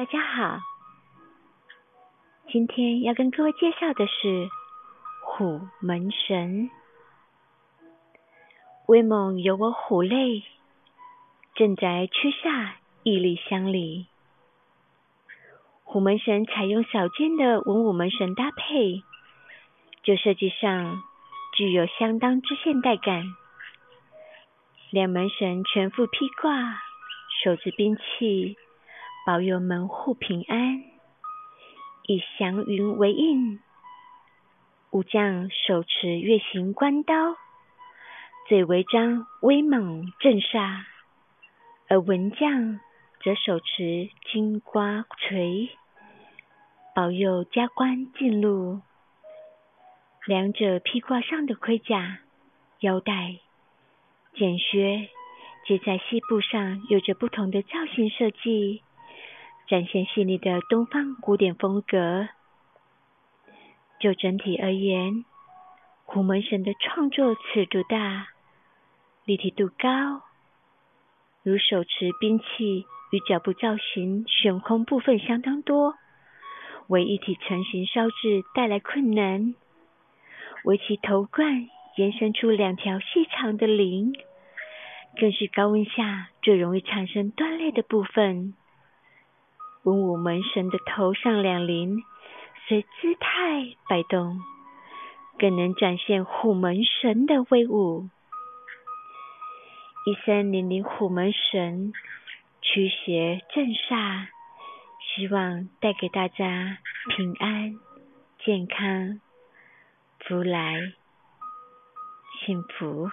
大家好，今天要跟各位介绍的是虎门神。威猛有我虎类，正宅区下屹立乡里。虎门神采用少见的文武门神搭配，就设计上具有相当之现代感。两门神全副披挂，手持兵器。保佑门户平安，以祥云为印。武将手持月形关刀，嘴为张威猛镇煞；而文将则手持金瓜锤，保佑加官进禄。两者披挂上的盔甲、腰带、简靴，皆在膝部上有着不同的造型设计。展现细腻的东方古典风格。就整体而言，虎门神的创作尺度大，立体度高，如手持兵器与脚部造型悬空部分相当多，为一体成型烧制带来困难。为其头冠延伸出两条细长的鳞，更是高温下最容易产生断裂的部分。文武门神的头上两鳞随姿态摆动，更能展现虎门神的威武。一三零零虎门神驱邪镇煞，希望带给大家平安、健康、福来、幸福。